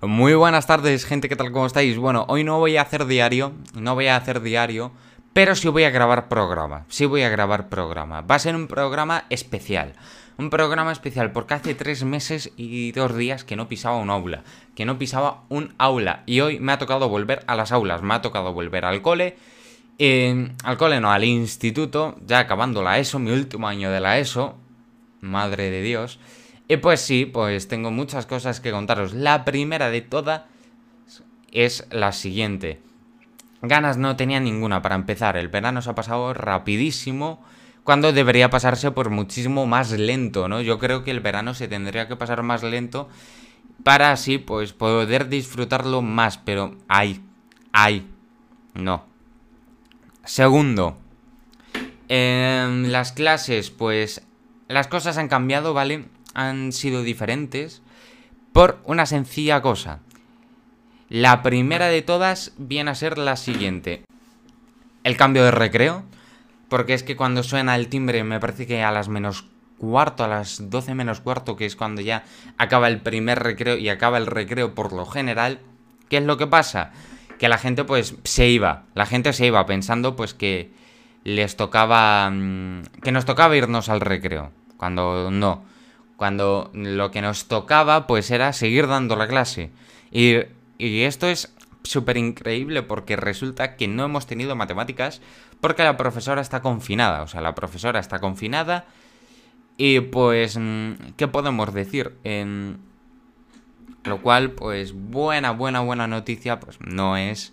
Muy buenas tardes, gente, ¿qué tal? ¿Cómo estáis? Bueno, hoy no voy a hacer diario, no voy a hacer diario, pero sí voy a grabar programa, sí voy a grabar programa. Va a ser un programa especial, un programa especial porque hace tres meses y dos días que no pisaba un aula, que no pisaba un aula y hoy me ha tocado volver a las aulas, me ha tocado volver al cole, eh, al cole no, al instituto, ya acabando la ESO, mi último año de la ESO, madre de Dios. Y pues sí, pues tengo muchas cosas que contaros. La primera de todas es la siguiente. Ganas no tenía ninguna para empezar. El verano se ha pasado rapidísimo cuando debería pasarse por muchísimo más lento, ¿no? Yo creo que el verano se tendría que pasar más lento para así pues poder disfrutarlo más, pero ay, ay, no. Segundo, en las clases pues las cosas han cambiado, ¿vale? Han sido diferentes por una sencilla cosa. La primera de todas viene a ser la siguiente. El cambio de recreo. Porque es que cuando suena el timbre, me parece que a las menos cuarto, a las 12 menos cuarto, que es cuando ya acaba el primer recreo y acaba el recreo por lo general, ¿qué es lo que pasa? Que la gente pues se iba, la gente se iba pensando pues que les tocaba, mm, que nos tocaba irnos al recreo, cuando no cuando lo que nos tocaba pues era seguir dando la clase. Y, esto es súper increíble porque resulta que no hemos tenido matemáticas porque la profesora está confinada. O sea, la profesora está confinada y pues, mm, ¿qué podemos decir? En... Lo cual, pues, buena, buena, buena noticia, pues no es...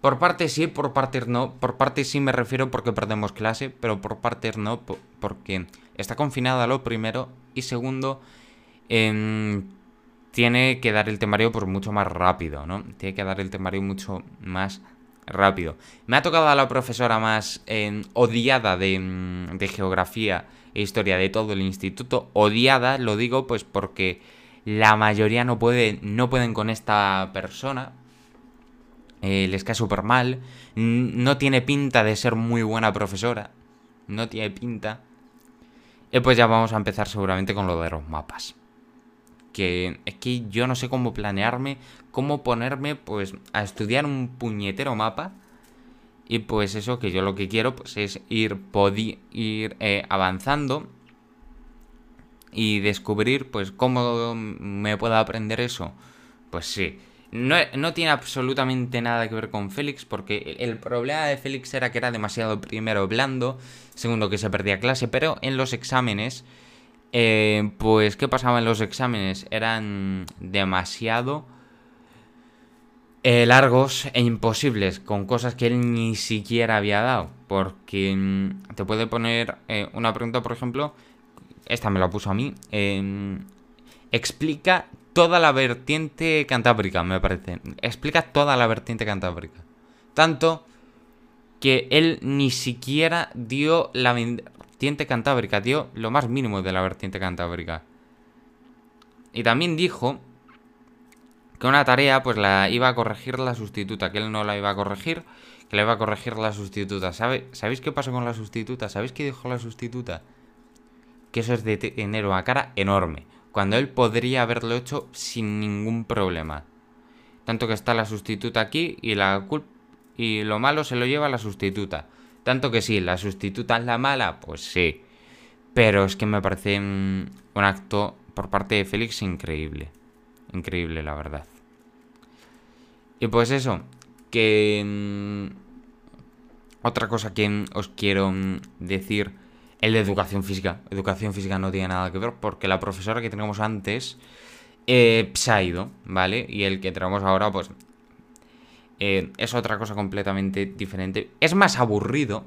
Por partes sí, por partes no. Por partes sí me refiero porque perdemos clase, pero por partes no porque está confinada lo primero y segundo em, tiene que dar el temario por mucho más rápido, ¿no? Tiene que dar el temario mucho más rápido. Me ha tocado a la profesora más em, odiada de, mm, de geografía e historia de todo el instituto. Odiada, lo digo pues porque la mayoría no, puede, no pueden con esta persona eh, les cae súper mal, no tiene pinta de ser muy buena profesora, no tiene pinta. Y pues ya vamos a empezar seguramente con lo de los mapas. Que es que yo no sé cómo planearme, cómo ponerme pues a estudiar un puñetero mapa. Y pues eso, que yo lo que quiero pues es ir, ir eh, avanzando y descubrir pues cómo me puedo aprender eso. Pues sí, no, tiene absolutamente nada que ver con Félix, porque el problema de Félix era que era demasiado, primero, blando, segundo, que se perdía clase, pero en los exámenes, eh, pues, ¿qué pasaba en los exámenes? Eran demasiado eh, largos e imposibles, con cosas que él ni siquiera había dado, porque mm, te puede poner eh, una pregunta, por ejemplo, esta me la puso a mí, explica toda la vertiente cantábrica, me parece. Explica toda la vertiente cantábrica. Tanto que él ni siquiera dio la vertiente cantábrica, dio lo más mínimo de la vertiente cantábrica. Y también dijo que una tarea pues la iba a corregir la sustituta, que él no la iba a corregir, que la iba a corregir la sustituta. ¿Sabéis qué pasó con la sustituta? ¿Sabéis qué dijo la sustituta? Que eso es de enero a cara enorme cuando él podría haberlo hecho sin ningún problema. Tanto que está la sustituta aquí y la y lo malo se lo lleva la sustituta. Tanto que sí, la sustituta es la mala, pues sí. Pero es que me parece un, acto por parte de Félix increíble. Increíble, la verdad. Y pues eso, que... Mm, otra cosa que os quiero mm, decir el de educación física. Educación física no tiene nada que ver porque la profesora que teníamos antes eh, se ha ido, ¿vale? Y el que tenemos ahora, pues, eh, es otra cosa completamente diferente. Es más aburrido.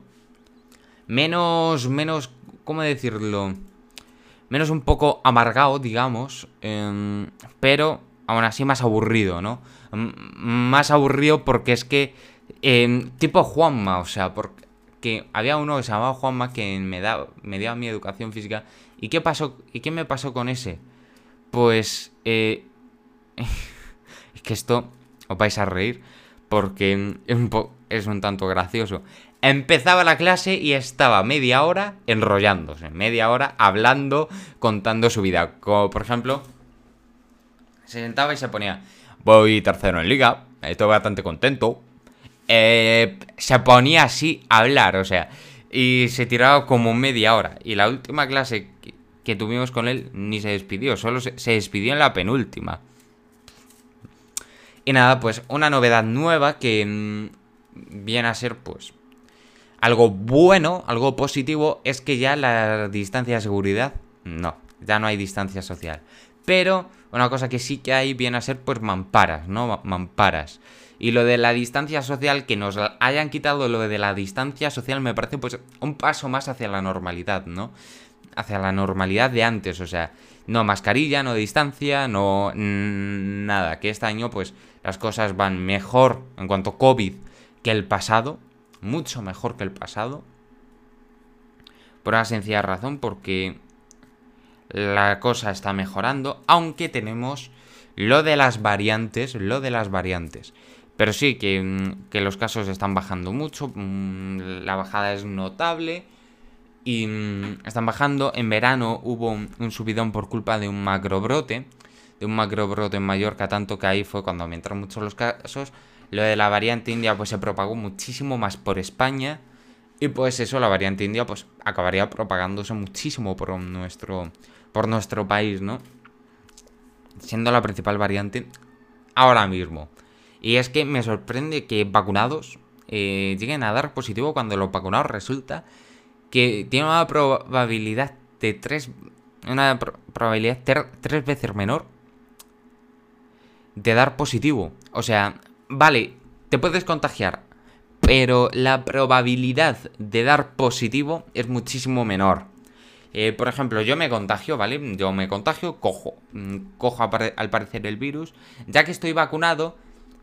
Menos, menos, ¿cómo decirlo? Menos un poco amargado, digamos. Em, pero aún así más aburrido, ¿no? más aburrido porque es que... Em, tipo Juanma, o sea, porque que había uno que se llamaba Juanma que me, da, me dio mi educación física. ¿Y qué pasó? ¿Y qué me pasó con ese? Pues... Eh, es que esto os vais a reír porque es un, tanto gracioso. Empezaba la clase y estaba media hora enrollándose, media hora hablando, contando su vida. Como por ejemplo, Se sentaba y se ponía, voy tercero en liga, estoy bastante contento. Eh, se ponía así a hablar, o sea, y se tiraba como media hora. Y la última clase que, tuvimos con él ni se despidió, solo se, despidió en la penúltima. Y nada, pues una novedad nueva que mm, viene a ser pues algo bueno, algo positivo, es que ya la distancia de seguridad, no, ya no hay distancia social. Pero una cosa que sí que hay viene a ser pues mamparas, ¿no? Mamparas. Y lo de la distancia social, que nos hayan quitado lo de la distancia social, me parece pues un paso más hacia la normalidad, ¿no? Hacia la normalidad de antes, o sea, no mascarilla, no distancia, no nada. Que este año pues las cosas van mejor en cuanto a COVID que el pasado, mucho mejor que el pasado. Por una sencilla razón, porque la cosa está mejorando, aunque tenemos lo de las variantes, lo de las variantes. Pero sí, mm, que, los casos están bajando mucho, mm, la bajada es notable y mm, están bajando. En verano hubo un subidón por culpa de un macrobrote, de un macrobrote en Mallorca, tanto que ahí fue cuando aumentaron mucho los casos. Lo de la variante india pues se propagó muchísimo más por España y pues eso, la variante india pues acabaría propagándose muchísimo por nuestro, por nuestro país, ¿no? Siendo la principal variante ahora mismo. Y es que me sorprende que vacunados eh, lleguen a dar positivo cuando los vacunados resulta que tienen una probabilidad de tres. Una probabilidad tres veces menor de dar positivo. O sea, vale, te puedes contagiar, pero la probabilidad de dar positivo es muchísimo menor. Eh, por ejemplo, yo me contagio, ¿vale? Yo me contagio, cojo, mm, cojo al parecer el virus. Ya que estoy vacunado,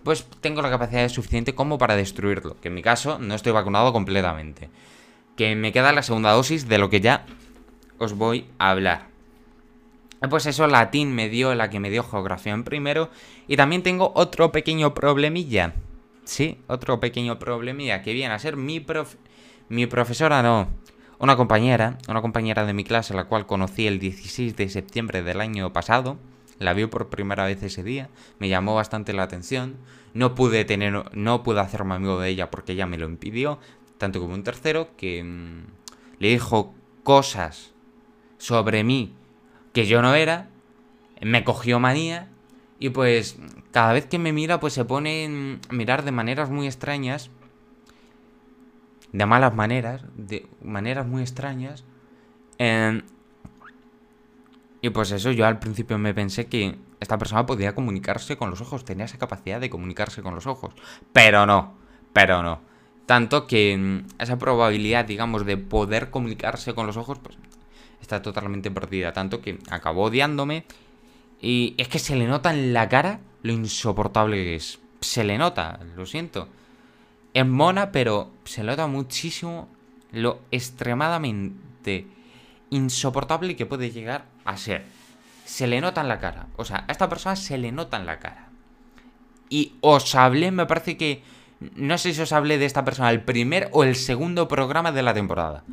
pues tengo la capacidad suficiente como para destruirlo. Que en mi caso no estoy vacunado completamente. Que me queda la segunda dosis de lo que ya os voy a hablar. Pues eso, latín me dio la que me dio geografía en primero. Y también tengo otro pequeño problemilla. Sí, otro pequeño problemilla que viene a ser mi, prof mi profesora, no. Una compañera, una compañera de mi clase, la cual conocí el 16 de septiembre del año pasado. La vi por primera vez ese día, me llamó bastante la atención. No pude tener, no pude hacerme amigo de ella porque ella me lo impidió, tanto como un tercero que mm, le dijo cosas sobre mí que yo no era, me cogió manía y pues cada vez que me mira pues se pone a mirar de maneras muy extrañas, de malas maneras, de maneras muy extrañas. Eh, y pues eso, yo al principio me pensé que esta persona podía comunicarse con los ojos, tenía esa capacidad de comunicarse con los ojos. Pero no, pero no. Tanto que mm, esa probabilidad, digamos, de poder comunicarse con los ojos, pues está totalmente perdida. Tanto que acabó odiándome. Y es que se le nota en la cara lo insoportable que es. Se le nota, lo siento. Es mona, pero se le nota muchísimo lo extremadamente insoportable que puede llegar a ser. Se le nota en la cara. O sea, a esta persona se le nota en la cara. Y os hablé, me parece que... No sé si os hablé de esta persona el primer o el segundo programa de la temporada.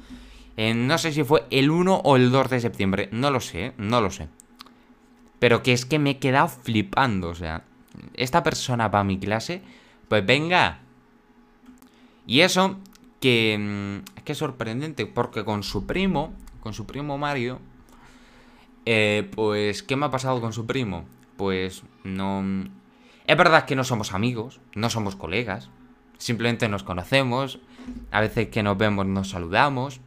Eh, no sé si fue el 1 o el 2 de septiembre. No lo sé, no lo sé. Pero que es que me he quedado flipando. O sea, esta persona va a mi clase. Pues venga. Y eso que, mm, es que es sorprendente. Porque con su primo con su primo Mario, eh, pues, ¿qué me ha pasado con su primo? Pues no... Es verdad que no somos amigos, no somos colegas, simplemente nos conocemos, a veces que nos vemos nos saludamos,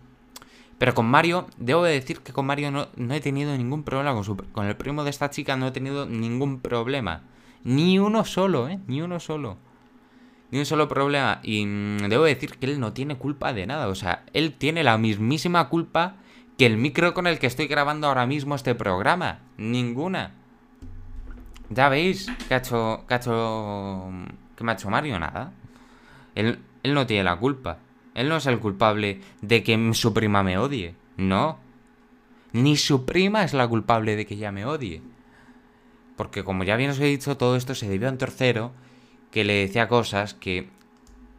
pero con Mario, debo decir que con Mario no, no he tenido ningún problema, con el primo de esta chica no he tenido ningún problema, ni uno solo, ¿eh? Ni uno solo. Ni un solo problema. Y mm, debo decir que él no tiene culpa de nada. O sea, él tiene la mismísima culpa que el micro con el que estoy grabando ahora mismo este programa. Ninguna. Ya veis ha hecho. que me ha hecho Mario nada. Él, él no tiene la culpa. Él no es el culpable de que su prima me odie. No. Ni su prima es la culpable de que ella me odie. Porque como ya bien os he dicho, todo esto se debió a un tercero que le decía cosas que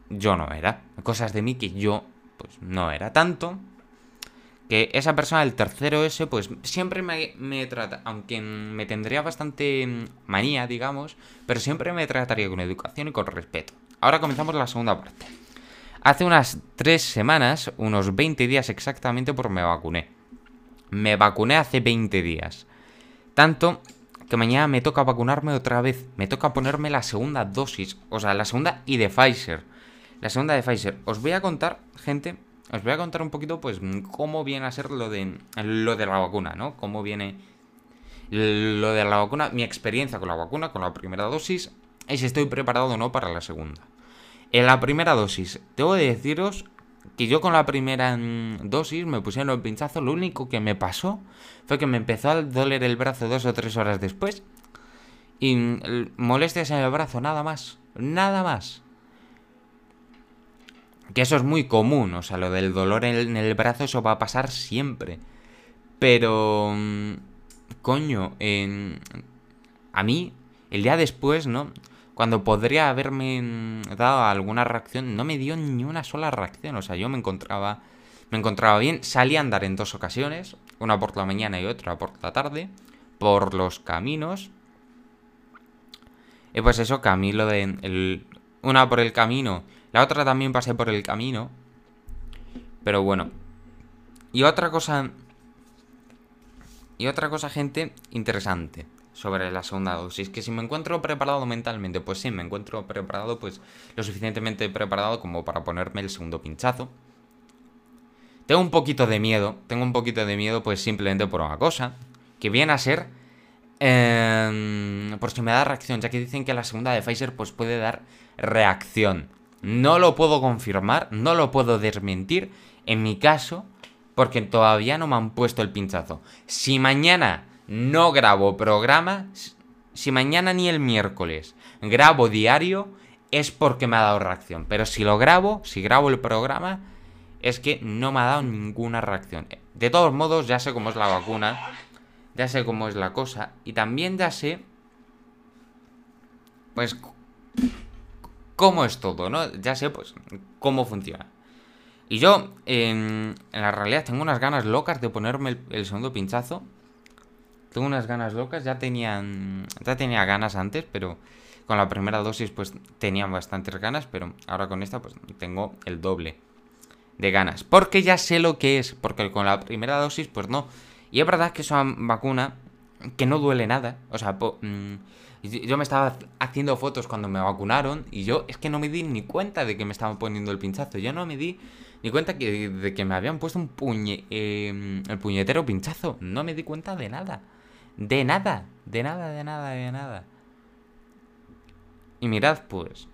yo no era. Cosas de mí que yo pues no era tanto que esa persona, el tercero ese, pues siempre me, trata, aunque me tendría bastante manía, digamos, pero siempre me trataría con educación y con respeto. Ahora comenzamos la segunda parte. Hace unas tres semanas, unos 20 días exactamente, por me vacuné. Me vacuné hace 20 días. Tanto que mañana me toca vacunarme otra vez. Me toca ponerme la segunda dosis. O sea, la segunda y de Pfizer. La segunda de Pfizer. Os voy a contar, gente. Os voy a contar un poquito, pues, cómo viene a ser lo de, lo de la vacuna, ¿no? Cómo viene lo de la vacuna, mi experiencia con la vacuna, con la primera dosis, y si estoy preparado o no para la segunda. En la primera dosis, debo deciros que yo con la primera mm, dosis me pusieron el pinchazo, lo único que me pasó fue que me empezó a doler el brazo dos o tres horas después. Y mm, molestias en el brazo, nada más. Nada más. Que eso es muy común, o sea, lo del dolor en el brazo, eso va a pasar siempre. Pero... Mm, coño, a mí, el día después, ¿no? cuando podría haberme dado alguna reacción, no me dio ni una sola reacción. O sea, yo me encontraba, me encontraba bien. Salí a andar en dos ocasiones, una por la mañana y otra por la tarde, por los caminos. Y pues eso, camino de... El, una por el camino, la otra también pasé por el camino. Pero bueno. Y otra cosa... Y otra cosa, gente, interesante sobre la segunda dosis. Que si me encuentro preparado mentalmente, pues sí, me encuentro preparado, pues lo suficientemente preparado como para ponerme el segundo pinchazo. Tengo un poquito de miedo, tengo un poquito de miedo pues simplemente por una cosa, que viene a ser... Eh, por si me da reacción, ya que dicen que la segunda de Pfizer pues puede dar reacción. No lo puedo confirmar, no lo puedo desmentir, en mi caso, porque todavía no me han puesto el pinchazo. Si mañana no grabo programa, si mañana ni el miércoles grabo diario, es porque me ha dado reacción. Pero si lo grabo, si grabo el programa, es que no me ha dado ninguna reacción. De todos modos, ya sé cómo es la vacuna, ya sé cómo es la cosa, y también ya sé, pues, cómo es todo, ¿no? Ya sé, pues, cómo funciona. Y yo, en, la realidad, tengo unas ganas locas de ponerme el segundo pinchazo. Tengo unas ganas locas, ya tenían. Ya tenía ganas antes, pero con la primera dosis, pues tenían bastantes ganas, pero ahora con esta, pues tengo el doble de ganas. Porque ya sé lo que es, porque con la primera dosis, pues no. Y es verdad que es una vacuna que no duele nada. O sea, mm, yo me estaba haciendo fotos cuando me vacunaron y yo es que no me di ni cuenta de que me estaban poniendo el pinchazo. Yo no me di ni cuenta que, de que me habían puesto un puñe, eh, el puñetero pinchazo. No me di cuenta de nada. De nada, de nada, de nada, de nada. Y mirad, pues,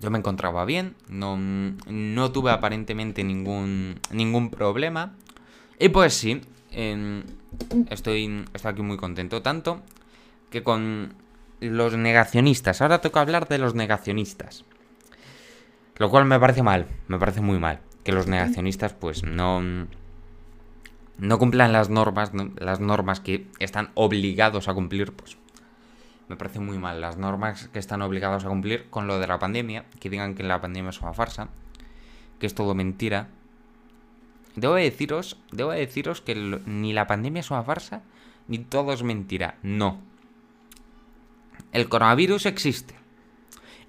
yo me encontraba bien, no, no tuve aparentemente ningún, ningún problema. Y pues sí, estoy, estoy aquí muy contento, tanto que con los negacionistas, ahora toca hablar de los negacionistas. Lo cual me parece mal, me parece muy mal. Que los negacionistas pues no no cumplan las normas, las normas que están obligados a cumplir, pues me parece muy mal. Las normas que están obligados a cumplir con lo de la pandemia, que digan que la pandemia es una farsa, que es todo mentira. Debo deciros, debo deciros que ni la pandemia es una farsa, ni todo es mentira. No. El coronavirus existe.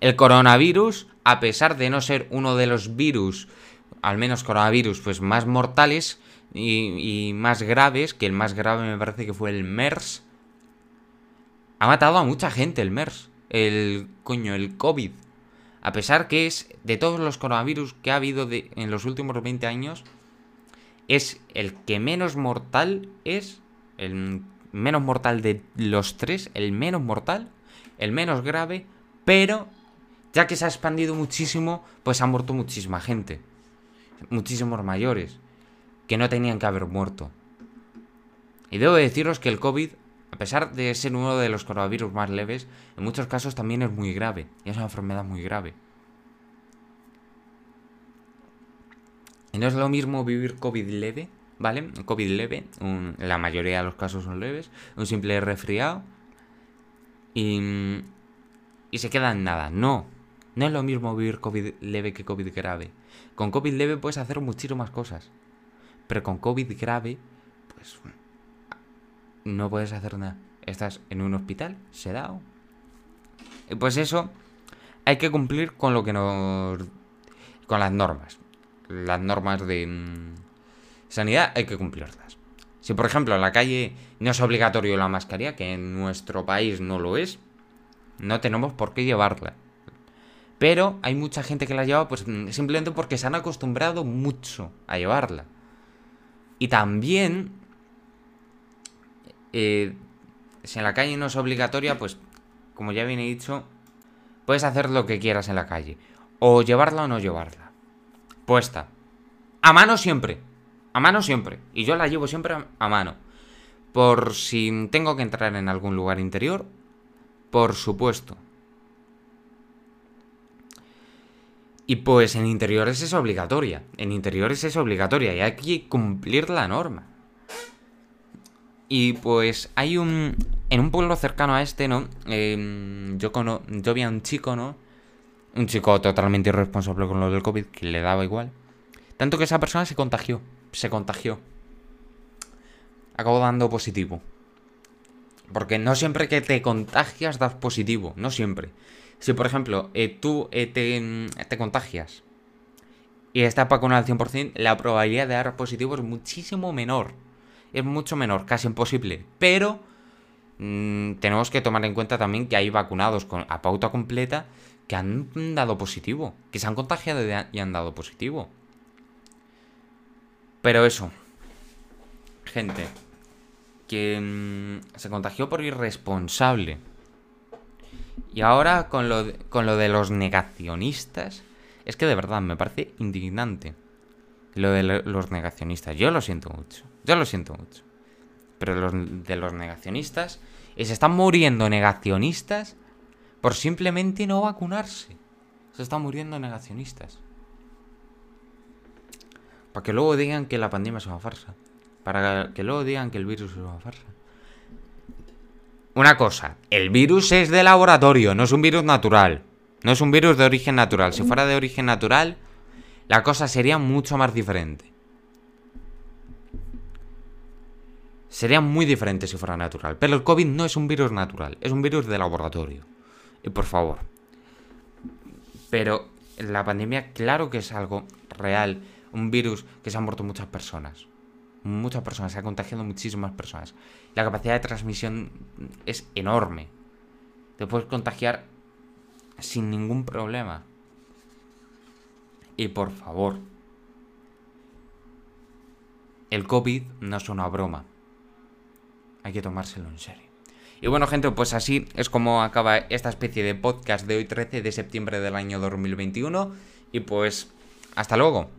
El coronavirus, a pesar de no ser uno de los virus, al menos coronavirus, pues más mortales, y, más graves, que el más grave me parece que fue el MERS. Ha matado a mucha gente el MERS. El coño, el COVID. A pesar que es de todos los coronavirus que ha habido en los últimos 20 años, es el que menos mortal es, el menos mortal de los tres, el menos mortal, el menos grave, pero ya que se ha expandido muchísimo, pues ha muerto muchísima gente, muchísimos mayores que no tenían que haber muerto. Y debo deciros que el COVID, a pesar de ser uno de los coronavirus más leves, en muchos casos también es muy grave. Y es una enfermedad muy grave. Y no es lo mismo vivir COVID leve, ¿vale? COVID leve, la mayoría de los casos son leves, un simple resfriado. Y, y se queda en nada. No, no es lo mismo vivir COVID leve que COVID grave. Con COVID leve puedes hacer muchísimas cosas. Pero con COVID grave, pues no puedes hacer nada. Estás en un hospital, sedado. Y pues eso, hay que cumplir con lo que nos... con las normas. Las normas de mm, sanidad hay que cumplirlas. Si por ejemplo en la calle no es obligatorio la mascarilla, que en nuestro país no lo es, no tenemos por qué llevarla. Pero hay mucha gente que la lleva pues mm, simplemente porque se han acostumbrado mucho a llevarla. Y también, eh, si en la calle no es obligatoria, pues como ya viene dicho, puedes hacer lo que quieras en la calle. O llevarla o no llevarla. Puesta. A mano siempre. A mano siempre. Y yo la llevo siempre a mano. Por si tengo que entrar en algún lugar interior, por supuesto. Y pues en interiores es obligatoria. En interiores es obligatoria y hay que cumplir la norma. Y pues hay un... En un pueblo cercano a este, ¿no? Em, yo, cono, yo vi a un chico, ¿no? Un chico totalmente irresponsable con lo del COVID, que le daba igual. Tanto que esa persona se contagió. Se contagió. Acabó dando positivo. Porque no siempre que te contagias das positivo. No siempre. Si, por ejemplo, eh, tú eh, te, contagias y estás vacunado al 100%, la probabilidad de dar positivo es muchísimo menor. Es mucho menor, casi imposible. Pero mm, tenemos que tomar en cuenta también que hay vacunados con, a pauta completa que han dado positivo, que se han contagiado y han dado positivo. Pero eso, gente, que mm, se contagió por irresponsable. Y ahora con lo, de, con lo de los negacionistas, es que de verdad me parece indignante lo de los negacionistas. Yo lo siento mucho, yo lo siento mucho. Pero los, de los negacionistas, y se están muriendo negacionistas por simplemente no vacunarse. Se están muriendo negacionistas. Para que luego digan que la pandemia es una farsa. Para que luego digan que el virus es una farsa. Una cosa, el virus es de laboratorio, no es un virus natural. No es un virus de origen natural. Si fuera de origen natural, la cosa sería mucho más diferente. Sería muy diferente si fuera natural. Pero el COVID no es un virus natural, es un virus de laboratorio. Y por favor. Pero la pandemia, claro que es algo real. Un virus que se han muerto muchas personas muchas personas, se ha contagiado muchísimas personas. La capacidad de transmisión es enorme. Te puedes contagiar sin ningún problema. Y por favor, el COVID no es una broma. Hay que tomárselo en serio. Y bueno, gente, pues así es como acaba esta especie de podcast de hoy 13 de septiembre del año 2021. Y pues, hasta luego.